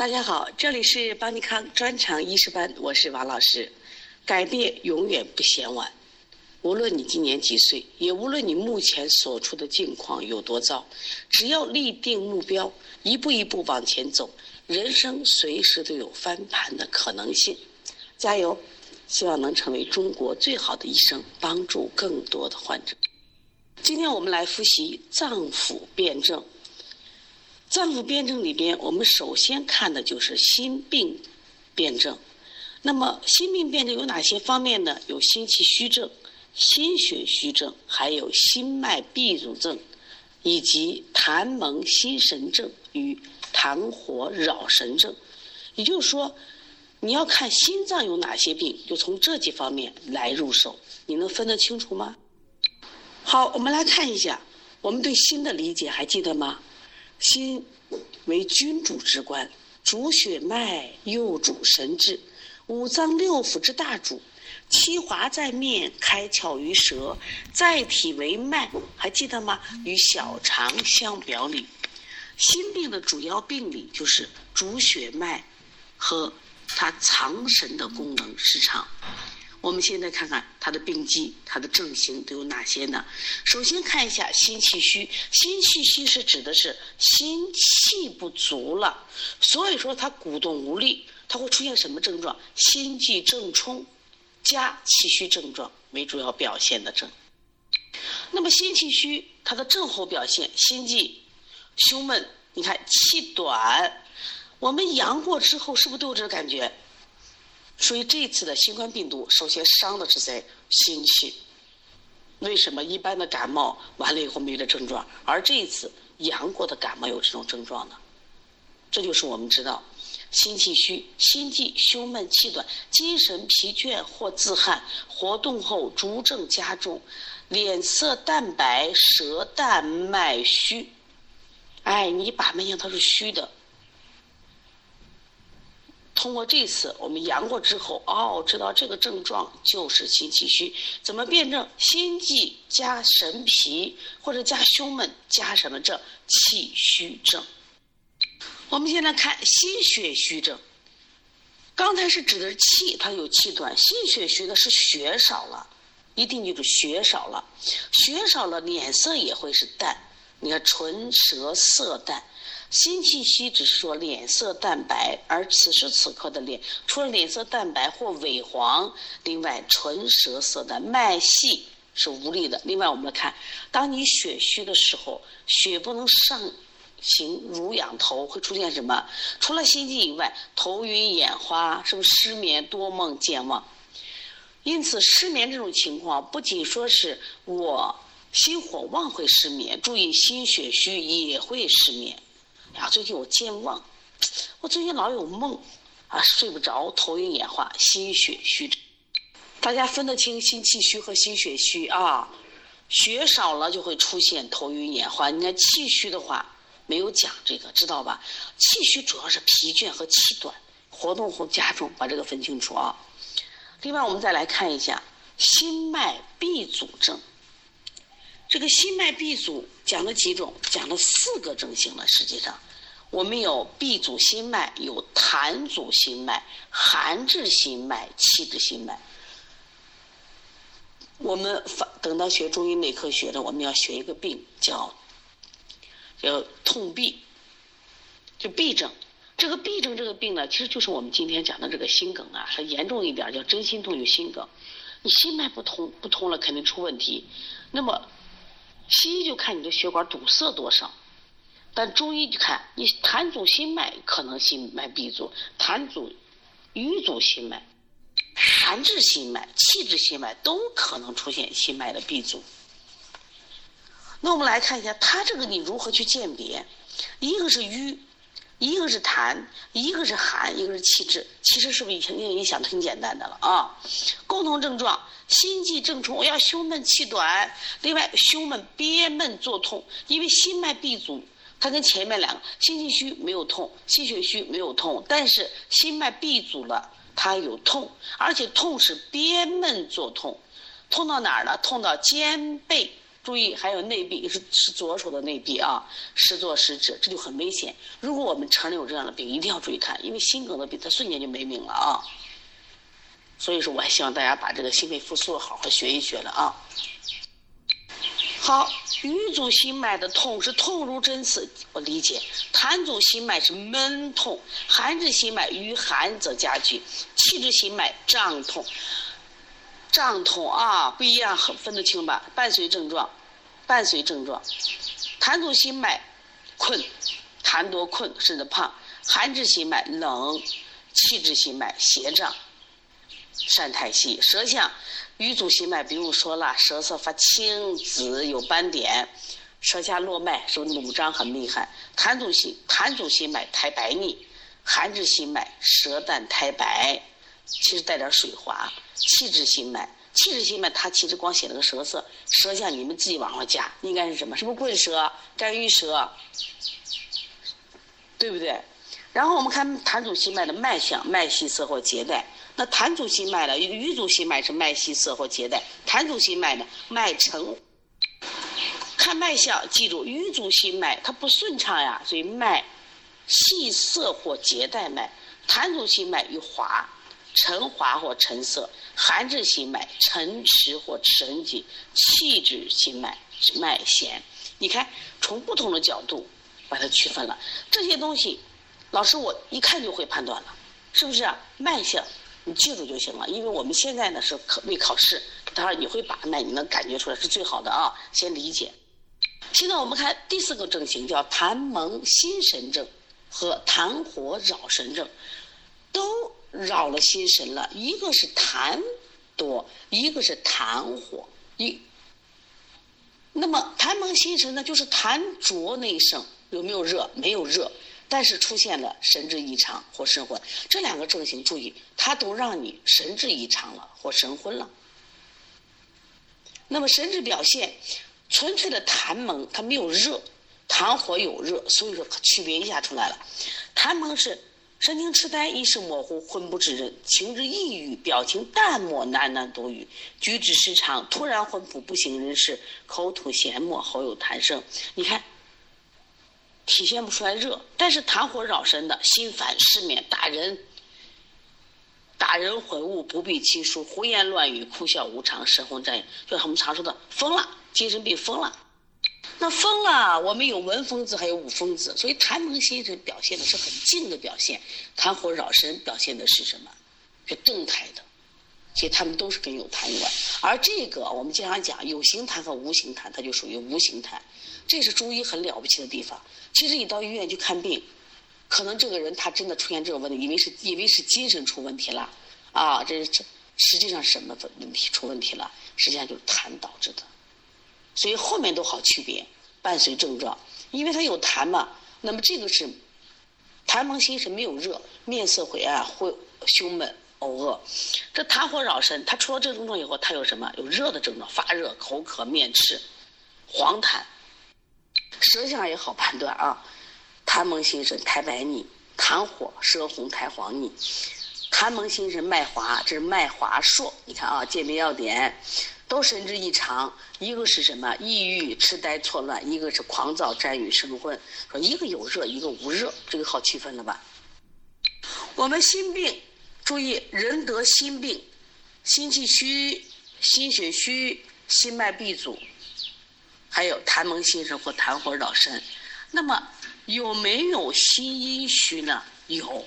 大家好，这里是邦尼康专场医师班，我是王老师。改变永远不嫌晚，无论你今年几岁，也无论你目前所处的境况有多糟，只要立定目标，一步一步往前走，人生随时都有翻盘的可能性。加油！希望能成为中国最好的医生，帮助更多的患者。今天我们来复习脏腑辩证。脏腑辩证里边，我们首先看的就是心病辩证。那么，心病辩证有哪些方面呢？有心气虚症、心血虚症，还有心脉闭阻症，以及痰蒙心神症与痰火扰神症。也就是说。你要看心脏有哪些病，就从这几方面来入手。你能分得清楚吗？好，我们来看一下，我们对心的理解还记得吗？心为君主之官，主血脉，又主神志，五脏六腑之大主。七华在面，开窍于舌，在体为脉，还记得吗？与小肠相表里。心病的主要病理就是主血脉和。它藏神的功能失常。我们现在看看它的病机，它的症型都有哪些呢？首先看一下心气虚，心气虚是指的是心气不足了，所以说它鼓动无力，它会出现什么症状？心悸正冲加气虚症状为主要表现的症。那么心气虚，它的症候表现：心悸、胸闷，你看气短。我们阳过之后，是不是都有这个感觉？所以这次的新冠病毒，首先伤的是在心气。为什么一般的感冒完了以后没这症状，而这一次阳过的感冒有这种症状呢？这就是我们知道，心气虚、心悸、胸闷、气短、精神疲倦或自汗，活动后逐症加重，脸色淡白、舌淡、脉虚。哎，你把脉象它是虚的。通过这次我们阳过之后，哦，知道这个症状就是心气虚。怎么辩证？心悸加神疲，或者加胸闷加什么症？气虚症。我们先来看心血虚症。刚才是指的是气，它有气短；心血虚的是血少了，一定记住血少了。血少了，脸色也会是淡。你看唇舌色淡。心气虚只是说脸色淡白，而此时此刻的脸除了脸色淡白或萎黄，另外唇舌色淡，脉细是无力的。另外我们来看，当你血虚的时候，血不能上行濡养头，会出现什么？除了心悸以外，头晕眼花，是不是失眠多梦健忘？因此失眠这种情况，不仅说是我心火旺会失眠，注意心血虚也会失眠。呀，最近我健忘，我最近老有梦，啊，睡不着，头晕眼花，心血虚。大家分得清心气虚和心血虚啊？血少了就会出现头晕眼花。你看气虚的话，没有讲这个，知道吧？气虚主要是疲倦和气短，活动后加重，把这个分清楚啊。另外，我们再来看一下心脉闭阻症。这个心脉闭阻讲了几种？讲了四个症型了。实际上，我们有闭阻心脉，有痰阻心脉、寒滞心脉、气滞心脉。我们等到学中医内科学的，我们要学一个病，叫叫痛痹，就痹症。这个痹症这个病呢，其实就是我们今天讲的这个心梗啊，它严重一点叫真心痛有心梗。你心脉不通，不通了肯定出问题。那么西医就看你的血管堵塞多少，但中医就看你痰阻心脉，可能心脉闭阻；痰阻瘀阻心脉、寒滞心脉、气滞心脉都可能出现心脉的闭阻。那我们来看一下，它这个你如何去鉴别？一个是瘀。一个是痰，一个是寒，一个是气滞，其实是不是已经影响挺简单的了啊？共同症状：心悸正冲，要胸闷气短，另外胸闷憋闷作痛，因为心脉闭阻，它跟前面两个心气虚没有痛，心血虚没有痛，但是心脉闭阻了，它有痛，而且痛是憋闷作痛，痛到哪儿呢？痛到肩背注意，还有内壁是是左手的内壁啊，时左时指，这就很危险。如果我们承认有这样的病，一定要注意看，因为心梗的病，它瞬间就没命了啊。所以说，我还希望大家把这个心肺复苏好好学一学了啊。好，瘀阻心脉的痛是痛如针刺，我理解；痰阻心脉是闷痛，寒滞心脉遇寒则加剧，气滞心脉胀痛。胀痛啊，不一样，分得清吧？伴随症状，伴随症状，痰阻心脉困，痰多困甚至胖；寒滞心脉冷，气滞心脉邪胀，善太息。舌象，瘀阻心脉不用说了，舌色发青紫有斑点，舌下络脉是不是努张很厉害？痰阻心，痰阻心脉苔白腻，寒滞心脉舌淡苔白。其实带点水滑，气滞心脉，气滞心脉，它其实光写了个舌色，舌象你们自己往上加，应该是什么？是不是棍舌、干预舌？对不对？然后我们看痰阻心脉的脉象，脉细涩或结带。那痰阻心脉的瘀阻心脉是脉细涩或结带，痰阻心脉呢，脉沉。看脉象，记住瘀阻心脉它不顺畅呀，所以脉细涩或结带脉。痰阻心脉与滑。沉滑或沉涩，寒滞心脉沉迟或沉紧，气滞心脉脉弦。你看，从不同的角度把它区分了。这些东西，老师我一看就会判断了，是不是？脉象你记住就行了。因为我们现在呢是考为考试，当然你会把脉，你能感觉出来是最好的啊。先理解。现在我们看第四个症型，叫痰蒙心神症和痰火扰神症，都。扰了心神了，一个是痰多，一个是痰火。一，那么痰蒙心神呢，就是痰浊内盛，有没有热？没有热，但是出现了神志异常或神昏。这两个症型，注意，它都让你神志异常了或神昏了。那么神志表现，纯粹的痰蒙，它没有热，痰火有热，所以说区别一下出来了。痰蒙是。神经痴呆、意识模糊、魂不知人、情志抑郁、表情淡漠、喃喃多语、举止失常、突然魂魄不省人事、口吐涎沫、喉有痰声。你看，体现不出来热，但是痰火扰神的心烦、失眠、打人、打人混物、不必其数、胡言乱语、哭笑无常、神魂战，就是我们常说的疯了，精神病疯了。那疯了，我们有文疯子，还有武疯子，所以痰蒙心神表现的是很静的表现，痰火扰神表现的是什么？是动态的，其实他们都是跟有痰有关。而这个我们经常讲有形痰和无形痰，它就属于无形痰，这是中医很了不起的地方。其实你到医院去看病，可能这个人他真的出现这个问题，以为是以为是精神出问题了，啊，这这实际上什么问题出问题了？实际上就是痰导致的。所以后面都好区别，伴随症状，因为它有痰嘛。那么这个是痰蒙心神没有热，面色晦暗，会胸闷、呕恶。这痰火扰神，它除了这症状以后，它有什么？有热的症状，发热、口渴、面赤、黄痰。舌象也好判断啊，痰蒙心神，苔白腻，痰火，舌红苔黄腻。痰蒙心神，脉滑，这是脉滑数。你看啊，鉴别要点。都神志异常，一个是什么？抑郁、痴呆、错乱；一个是狂躁、占有、神昏。说一个有热，一个无热，这个好区分了吧？我们心病，注意，人得心病，心气虚、心血虚、心脉闭阻，还有痰蒙心神或痰火扰神。那么有没有心阴虚呢？有。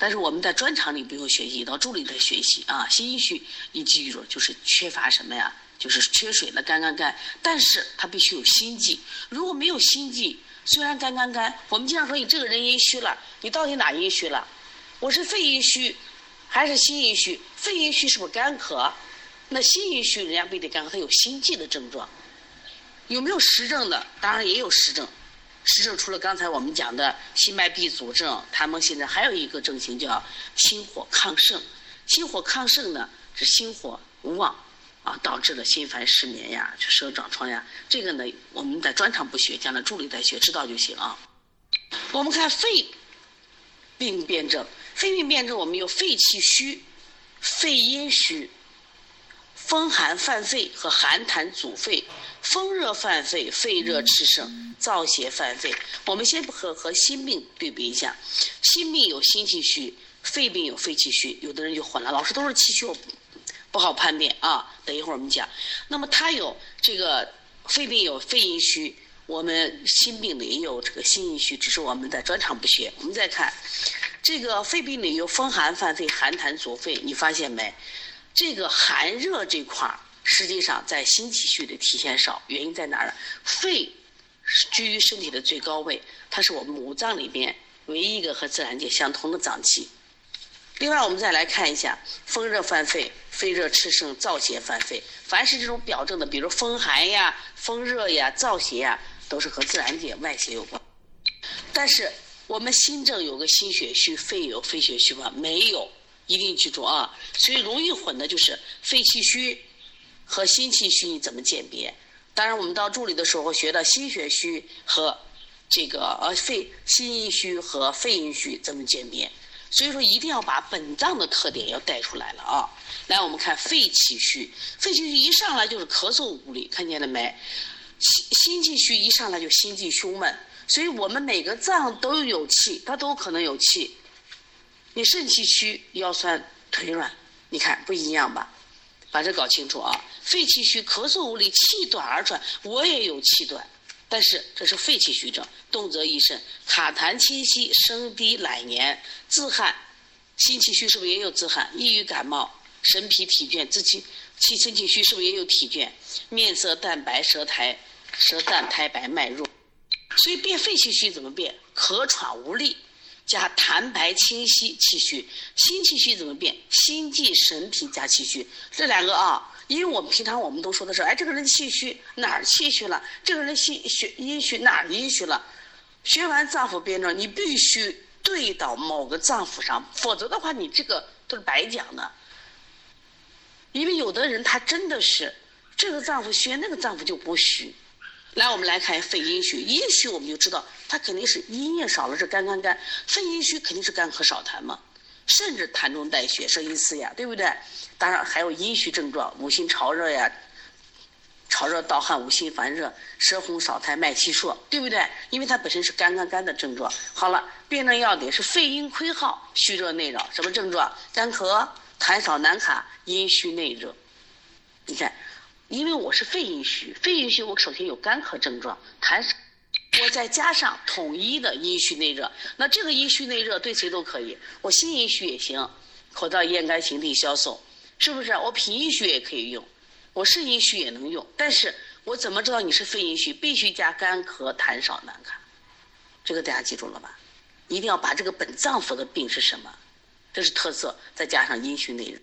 但是我们在专场里不用学习，到助理在学习啊。心阴虚，你记住，就是缺乏什么呀？就是缺水了，干干干。但是它必须有心悸，如果没有心悸，虽然干干干，我们经常说你这个人阴虚了，你到底哪阴虚了？我是肺阴虚，还是心阴虚？肺阴虚是不是干咳？那心阴虚人家不得干咳，他有心悸的症状，有没有实证的？当然也有实证。实证除了刚才我们讲的心脉闭阻症、他们现在，还有一个症型叫心火亢盛。心火亢盛呢，是心火旺啊，导致了心烦失眠呀、就舌长疮呀。这个呢，我们在专场不学，将来助理在学，知道就行啊。我们看肺病变症，肺病变症我们有肺气虚、肺阴虚、风寒犯肺和寒痰阻肺、风热犯肺，肺热炽盛，燥邪犯肺。我们先和和心病对比一下，心病有心气虚，肺病有肺气虚，有的人就混了，老师都是气虚，不好判别啊。等一会儿我们讲，那么他有这个肺病有肺阴虚，我们心病里也有这个心阴虚，只是我们在专场不学。我们再看这个肺病里有风寒犯肺，寒痰阻肺，你发现没？这个寒热这块儿。实际上，在心气虚的体现少，原因在哪儿呢？肺居于身体的最高位，它是我们五脏里边唯一一个和自然界相通的脏器。另外，我们再来看一下，风热犯肺，肺热炽盛，燥邪犯肺。凡是这种表证的，比如风寒呀、风热呀、燥邪呀，都是和自然界外邪有关。但是我们心症有个心血虚，肺有肺血虚吗？没有，一定记住啊。所以容易混的就是肺气虚。和心气虚怎么鉴别？当然，我们到助理的时候学到心血虚和这个呃肺心阴虚和肺阴虚怎么鉴别。所以说，一定要把本脏的特点要带出来了啊！来，我们看肺气虚，肺气虚一上来就是咳嗽无力，看见了没？心心气虚一上来就心悸胸闷，所以我们每个脏都有气，它都可能有气。你肾气虚，腰酸腿软，你看不一样吧？把这搞清楚啊！肺气虚，咳嗽无力，气短而喘。我也有气短，但是这是肺气虚症，动则易肾，卡痰清晰，声低懒言，自汗。心气虚是不是也有自汗？易于感冒，神疲体倦，自气气身气虚是不是也有体倦？面色淡白，舌苔舌淡苔白，脉弱。所以辨肺气虚怎么辨？咳喘无力。加痰白清晰气虚，心气虚怎么变？心悸神疲加气虚，这两个啊，因为我们平常我们都说的是，哎，这个人气虚哪儿气虚了？这个人心血阴虚哪儿阴虚了？学完脏腑辩证，你必须对到某个脏腑上，否则的话，你这个都是白讲的。因为有的人他真的是这个脏腑虚，那个脏腑就不虚。来，我们来看肺阴虚。阴虚我们就知道，它肯定是阴液少了，是肝肝肝。肺阴虚肯定是干咳少痰嘛，甚至痰中带血，声音嘶哑，对不对？当然还有阴虚症状，五心潮热呀，潮热盗汗，五心烦热，舌红少苔，脉气数，对不对？因为它本身是干干干的症状。好了，辨证要点是肺阴亏耗，虚热内扰，什么症状？干咳，痰少难卡，阴虚内热。你看。因为我是肺阴虚，肺阴虚我首先有干咳症状，痰，我再加上统一的阴虚内热，那这个阴虚内热对谁都可以，我心阴虚也行，口燥咽干形体消瘦，是不是？我脾阴虚也可以用，我肾阴虚也能用，但是我怎么知道你是肺阴虚？必须加干咳痰少难看，这个大家记住了吧？一定要把这个本脏腑的病是什么，这是特色，再加上阴虚内热。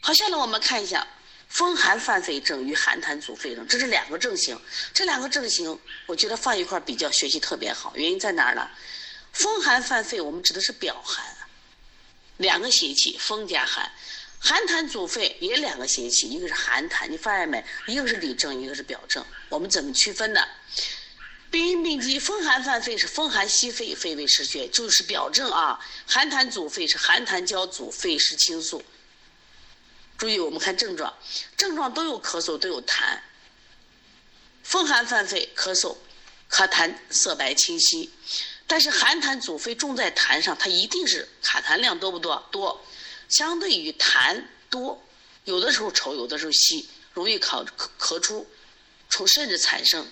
好，下来我们看一下。风寒犯肺症与寒痰阻肺症，这是两个症型。这两个症型，我觉得放一块比较学习特别好。原因在哪儿呢？风寒犯肺，我们指的是表寒，两个邪气，风加寒；寒痰阻肺也两个邪气，一个是寒痰，你发现没？一个是里症，一个是表症。我们怎么区分呢？病因病机，风寒犯肺是风寒袭肺，肺胃失血，就是表症啊；寒痰阻肺是寒痰交阻，肺失清肃。注意，我们看症状，症状都有咳嗽，都有痰。风寒犯肺，咳嗽，咳痰色白清晰。但是寒痰阻肺重在痰上，它一定是卡痰量多不多？多。相对于痰多，有的时候稠，有的时候稀，容易咳咳咳出，出甚至产生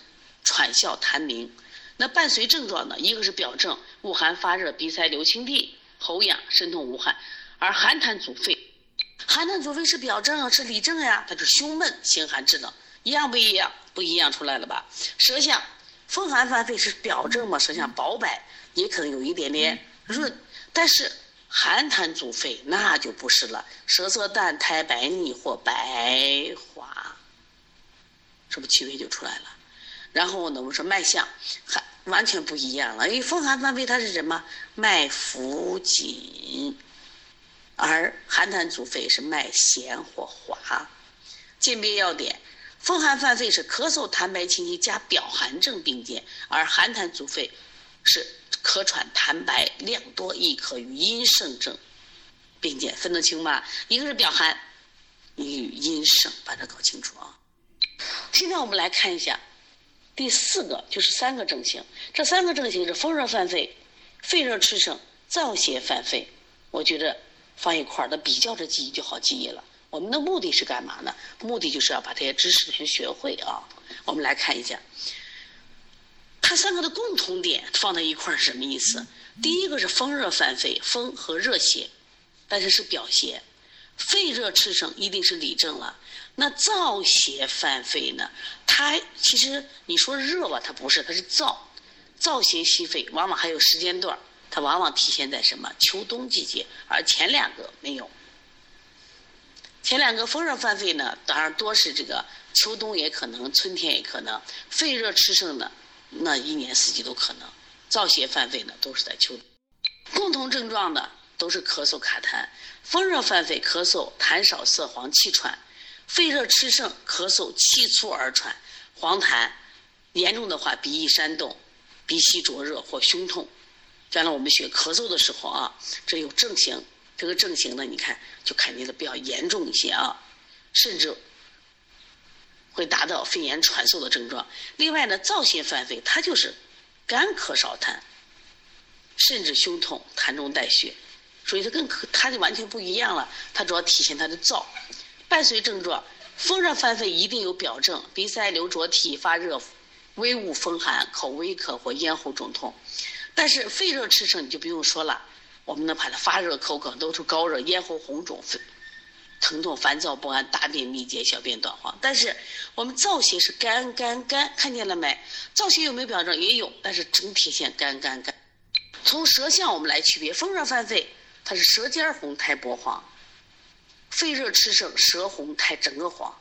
喘笑痰鸣。那伴随症状呢？一个是表症，恶寒发热，鼻塞流清涕，喉痒，身痛无汗。而寒痰阻肺。寒痰阻肺是表症，是里症呀，它是胸闷、心寒肢冷，一样不一样？不一样出来了吧？舌象，风寒犯肺是表症嘛？舌象薄白，也可能有一点点润，但是寒痰阻肺那就不是了，舌色淡苔白腻或白滑，是不是气味就出来了？然后呢，我们说脉象，还完全不一样了，因为风寒犯肺它是什么？脉浮紧。而寒痰阻肺是脉弦或滑，鉴别要点：风寒犯肺是咳嗽痰白清晰加表寒症并见，而寒痰阻肺是咳喘痰白量多亦可与阴盛症并见，分得清吗？一个是表寒，一个与阴盛，把它搞清楚啊。现在我们来看一下第四个，就是三个症型。这三个症型是风热犯肺、肺热炽盛、燥邪犯肺。我觉得放一块儿的比较着记忆就好记忆了。我们的目的是干嘛呢？目的就是要把这些知识先学会啊。我们来看一下，它三个的共同点放在一块儿是什么意思？第一个是风热犯肺，风和热邪，但是是表邪；肺热炽盛一定是里症了。那燥邪犯肺呢？它其实你说热吧，它不是，它是燥，燥邪袭肺，往往还有时间段它往往体现在什么？秋冬季节，而前两个没有。前两个风热犯肺呢，当然多是这个秋冬也可能，春天也可能。肺热炽盛呢，那一年四季都可能。燥邪犯肺呢，都是在秋。共同症状呢，都是咳嗽卡痰。风热犯肺，咳嗽痰少色黄气喘；肺热炽盛，咳嗽气促而喘，黄痰。严重的话，鼻翼煽动，鼻息灼热或胸痛。将来我们学咳嗽的时候啊，这有症型，这个症型呢，你看就肯定的比较严重一些啊，甚至会达到肺炎喘嗽的症状。另外呢，燥邪犯肺，它就是干咳少痰，甚至胸痛、痰中带血，所以它跟它就完全不一样了。它主要体现它的燥。伴随症状，风热犯肺一定有表症：鼻塞、流浊、涕发热、微恶风寒、口微渴或咽喉肿痛。但是肺热炽盛你就不用说了，我们能把它发热、口渴、都是高热、咽喉红肿、疼痛、烦躁不安、大便秘结、小便短黄。但是我们造型是干干干，看见了没？造型有没有表症？也有，但是整体现干干干。从舌象我们来区别，风热犯肺，它是舌尖红、苔薄黄；肺热炽盛，舌红苔整个黄。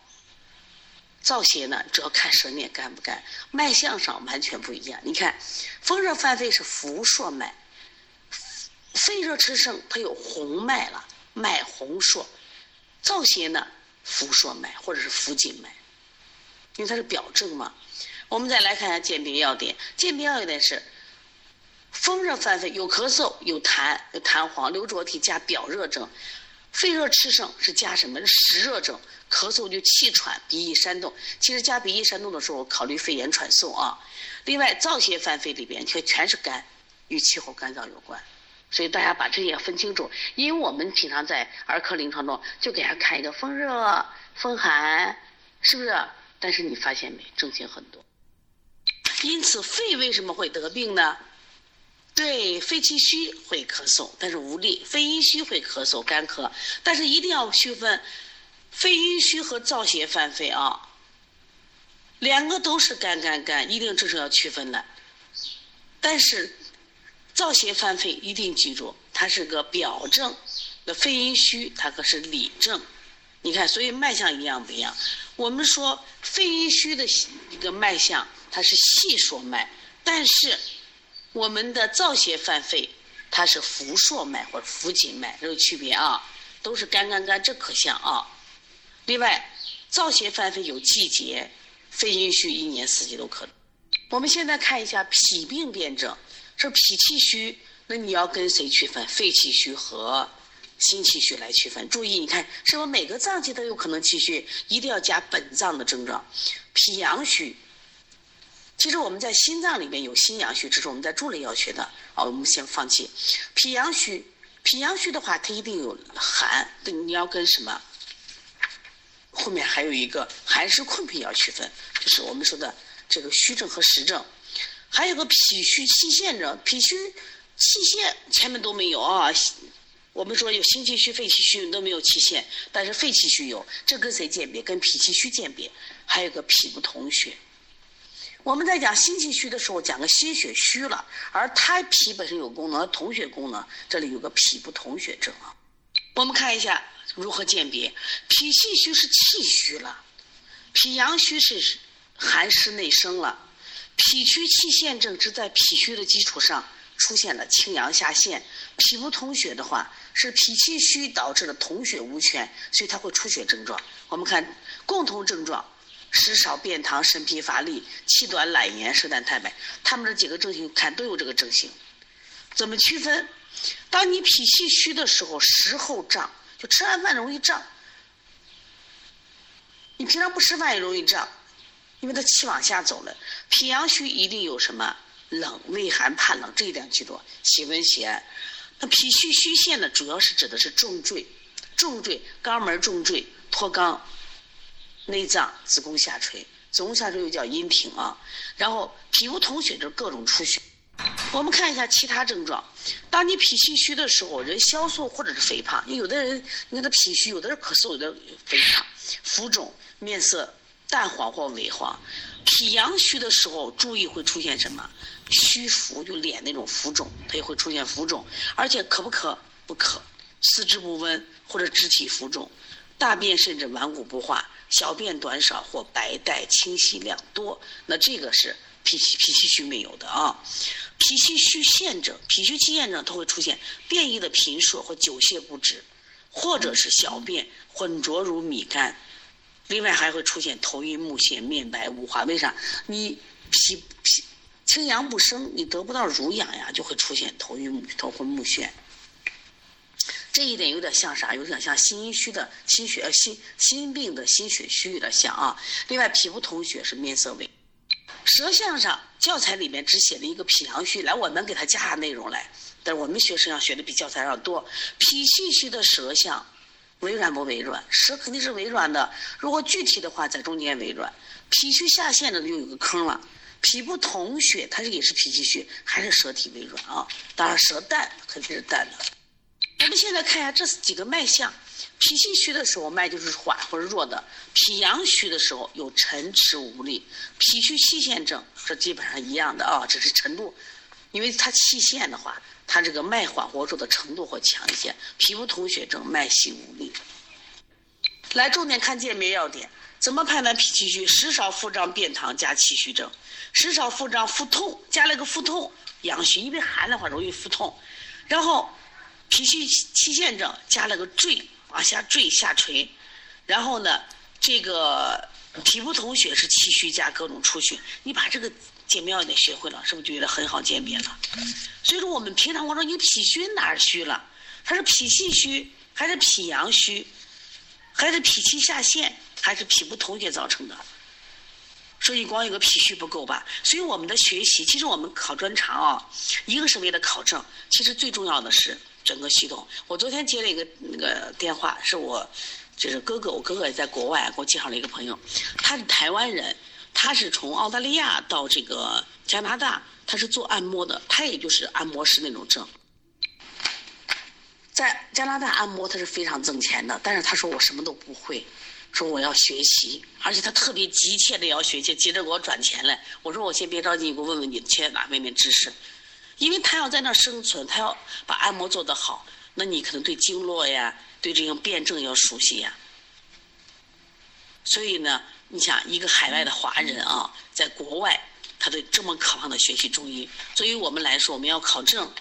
燥邪呢，主要看舌面干不干，脉象上完全不一样。你看，风热犯肺是浮硕脉，肺热炽盛它有红脉了，脉红硕；燥邪呢，浮硕脉或者是浮紧脉，因为它是表症嘛。我们再来看一下鉴别要点，鉴别要点是：风热犯肺有咳嗽、有痰、有痰黄、流浊体加表热症；肺热炽盛是加什么？实热症。咳嗽就气喘、鼻翼煽动，其实加鼻翼煽动的时候，考虑肺炎喘嗽啊。另外，燥邪犯肺里边却全是干，与气候干燥有关，所以大家把这些分清楚。因为我们平常在儿科临床中就给他看一个风热、风寒，是不是？但是你发现没，症型很多。因此，肺为什么会得病呢？对，肺气虚会咳嗽，但是无力；肺阴虚会咳嗽、干咳，但是一定要区分。肺阴虚和燥邪犯肺啊，两个都是干干干，一定这是要区分的。但是燥邪犯肺一定记住，它是个表症，那肺阴虚它可是里症。你看，所以脉象一样不一样？我们说肺阴虚的一个脉象，它是细数脉，但是我们的燥邪犯肺，它是浮数脉或者浮紧脉，这个区别啊，都是干干干，这可像啊。另外，燥邪犯肺有季节，肺阴虚一年四季都可能。我们现在看一下脾病辨证，是脾气虚，那你要跟谁区分？肺气虚和心气虚来区分。注意，你看是不是每个脏器都有可能气虚？一定要加本脏的症状。脾阳虚，其实我们在心脏里面有心阳虚，这是我们在助理要学的。啊，我们先放弃。脾阳虚，脾阳虚的话，它一定有寒，你要跟什么？后面还有一个寒湿困脾要区分，就是我们说的这个虚症和实症，还有个脾虚气陷症，脾虚气陷前面都没有啊。我们说有心气虚、肺气虚都没有气陷，但是肺气虚有，这跟谁鉴别？跟脾气虚鉴别。还有个脾不统血。我们在讲心气虚的时候，讲个心血虚了，而它脾本身有功能，统血功能，这里有个脾不统血症啊。我们看一下。如何鉴别？脾气虚是气虚了，脾阳虚是寒湿内生了，脾虚气陷症是在脾虚的基础上出现了清阳下陷。脾不统血的话，是脾气虚导致了统血无权，所以它会出血症状。我们看共同症状：食少、便溏、神疲乏力、气短、懒言、舌淡苔白。他们这几个症型看都有这个症型。怎么区分？当你脾气虚的时候，食后胀。吃完饭容易胀，你平常不吃饭也容易胀，因为它气往下走了。脾阳虚一定有什么冷、畏寒、怕冷这一点记住，喜温喜寒。那脾虚虚陷呢，主要是指的是重坠、重坠、肛门重坠、脱肛、内脏、子宫下垂，子宫下垂又叫阴庭啊。然后脾不通血就是各种出血。我们看一下其他症状。当你脾气虚的时候，人消瘦或者是肥胖。有的人你看他脾虚，有的人咳嗽，有的肥胖、浮肿、面色淡黄或萎黄。脾阳虚的时候，注意会出现什么？虚浮，就脸那种浮肿，它也会出现浮肿，而且渴不渴？不渴。四肢不温或者肢体浮肿，大便甚至顽固不化，小便短少或白带清晰量多，那这个是脾气脾气虚没有的啊。脾气虚陷症，脾虚气陷症它会出现便异的频数或久泻不止，或者是小便浑浊如米干。另外还会出现头晕目眩、面白无华。为啥？你脾脾清阳不升，你得不到濡养呀，就会出现头晕目头昏目眩。这一点有点像啥？有点像心虚的心血呃心心病的心血虚有点像啊。另外脾不通血是面色萎。舌象上教材里面只写了一个脾阳虚，来我们给他加下内容来。但是我们学舌象学的比教材上多。脾气虚的舌象，微软不微软？舌肯定是微软的。如果具体的话，在中间微软。脾虚下陷的就有个坑了。脾不统血，它这也是脾气虚，还是舌体微软啊？当然舌淡肯定是淡的。我们现在看一下这几个脉象。脾气虚的时候，脉就是缓或者弱的；脾阳虚的时候，有沉迟无力。脾虚气陷症，这基本上一样的啊，只是程度，因为它气陷的话，它这个脉缓或弱的程度会强一些。脾不通血症，脉细无力。来，重点看鉴别要点，怎么判断脾气虚？食少腹胀便溏加气虚症，食少腹胀腹痛加了个腹痛，阳虚，因为寒的话容易腹痛。然后脾虚气陷症加了个坠。往下坠下垂，然后呢，这个脾不通血是气虚加各种出血。你把这个鉴别要点学会了，是不是觉得很好鉴别了？所以说我们平常我说你脾虚哪儿虚了？它是脾气虚，还是脾阳虚，还是脾气下陷，还是脾不通血造成的？所以光有个脾虚不够吧？所以我们的学习，其实我们考专长啊，一个是为了考证，其实最重要的是。整个系统，我昨天接了一个那个电话，是我，就是哥哥，我哥哥也在国外，给我介绍了一个朋友，他是台湾人，他是从澳大利亚到这个加拿大，他是做按摩的，他也就是按摩师那种证，在加拿大按摩他是非常挣钱的，但是他说我什么都不会，说我要学习，而且他特别急切的要学习，急着给我转钱来，我说我先别着急，你给我问问你缺哪方面知识。因为他要在那儿生存，他要把按摩做得好，那你可能对经络呀，对这种辩证要熟悉呀。所以呢，你想一个海外的华人啊，在国外，他对这么渴望的学习中医。作为我们来说，我们要考证，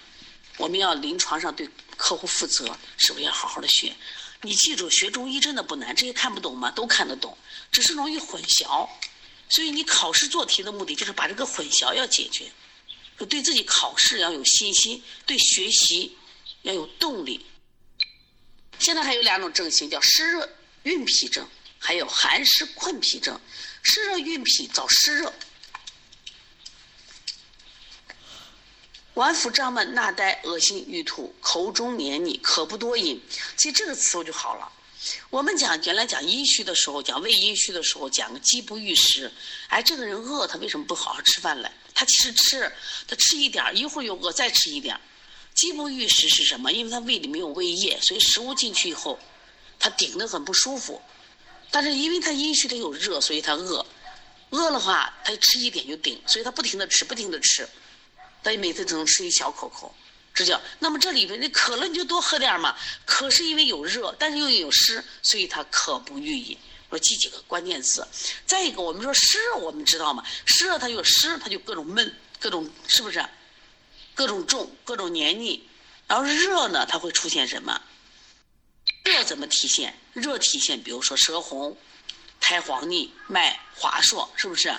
我们要临床上对客户负责，是不是要好好的学？你记住，学中医真的不难，这些看不懂吗？都看得懂，只是容易混淆。所以你考试做题的目的就是把这个混淆要解决。就对自己考试要有信心，对学习要有动力。现在还有两种症型，叫湿热蕴脾症，还有寒湿困脾症。湿热蕴脾找湿热，脘腹胀闷、纳呆、恶心欲吐、口中黏腻、渴不多饮。其实这个词我就好了。我们讲原来讲阴虚的时候，讲胃阴虚的时候，讲饥不欲食。哎，这个人饿，他为什么不好好吃饭嘞？他其实吃，他吃一点儿，一会儿又饿，再吃一点儿。饥不欲食是什么？因为他胃里没有胃液，所以食物进去以后，他顶得很不舒服。但是因为他阴虚，他有热，所以他饿。饿的话，他吃一点就顶，所以他不停的吃，不停的吃，但每次只能吃一小口口。这叫那么这里边你渴了你就多喝点嘛，渴是因为有热，但是又有湿，所以他渴不欲饮。我记几个关键词。再一个，我们说湿热，我们知道吗？湿热它有湿，它就各种闷，各种是不是？各种重，各种黏腻。然后热呢，它会出现什么？热怎么体现？热体现，比如说舌红、苔黄腻、脉滑数，是不是？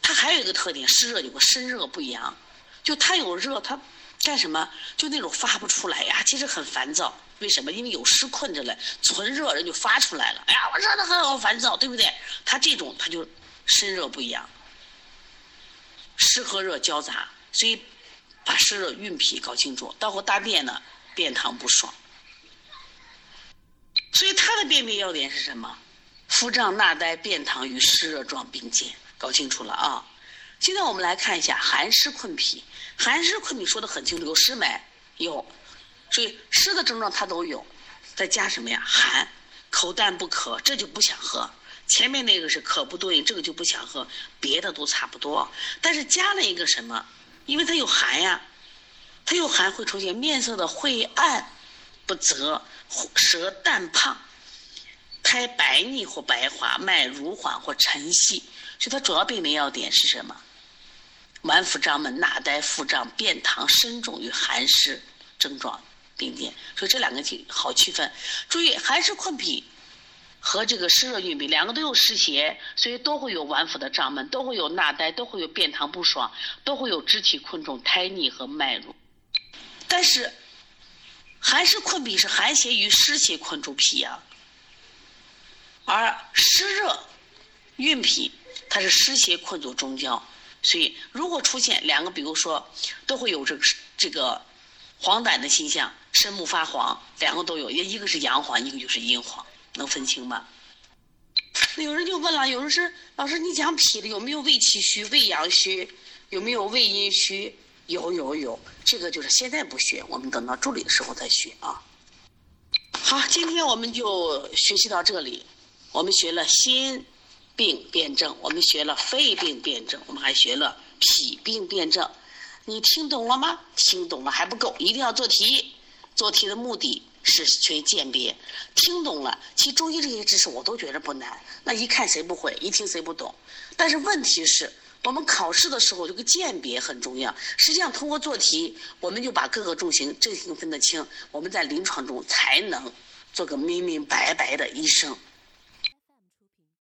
它还有一个特点，湿热有个身热不阳，就它有热，它。干什么？就那种发不出来呀，其实很烦躁。为什么？因为有湿困着了，存热人就发出来了。哎呀，我热的很，我烦躁，对不对？他这种他就湿热不一样，湿和热交杂，所以把湿热运脾搞清楚。到后大便呢，便溏不爽，所以他的便秘要点是什么？腹胀纳呆便溏与湿热状并见，搞清楚了啊！现在我们来看一下寒湿困脾，寒湿困脾说的很清楚，有湿没？有，所以湿的症状它都有，再加什么呀？寒，口淡不渴，这就不想喝。前面那个是渴不对，这个就不想喝，别的都差不多。但是加了一个什么？因为它有寒呀，它有寒会出现面色的晦暗不泽，舌淡胖，苔白腻或白滑，脉如缓或沉细。所以它主要病理要点是什么？脘腹胀闷、纳呆、腹胀、便溏、身重与寒湿症状病变。所以这两个区好区分。注意，寒湿困脾。和这个湿热运脾两个都有湿邪，所以都会有脘腹的胀闷，都会有纳呆，都会有便溏不爽，都会有肢体困重、苔腻和脉濡。但是寒湿困脾是寒邪与湿邪困住脾阳，而湿热运脾它是湿邪困住中焦，所以如果出现两个，比如说都会有这个这个黄疸的现象，身目发黄，两个都有，一个是阳黄，一个就是阴黄。能分清吗？那有人就问了，有人是老师，你讲脾的有没有胃气虚、胃阳虚，有没有胃阴虚？有有有，这个就是现在不学，我们等到助理的时候再学啊。好，今天我们就学习到这里。我们学了心病辨证，我们学了肺病辨证，我们还学了脾病辨证。你听懂了吗？听懂了还不够，一定要做题。做题的目的。是学鉴别，听懂了。其实中医这些知识我都觉得不难，那一看谁不会，一听谁不懂。但是问题是，我们考试的时候这个鉴别很重要。实际上通过做题，我们就把各个重型正性分得清，我们在临床中才能做个明明白白的医生。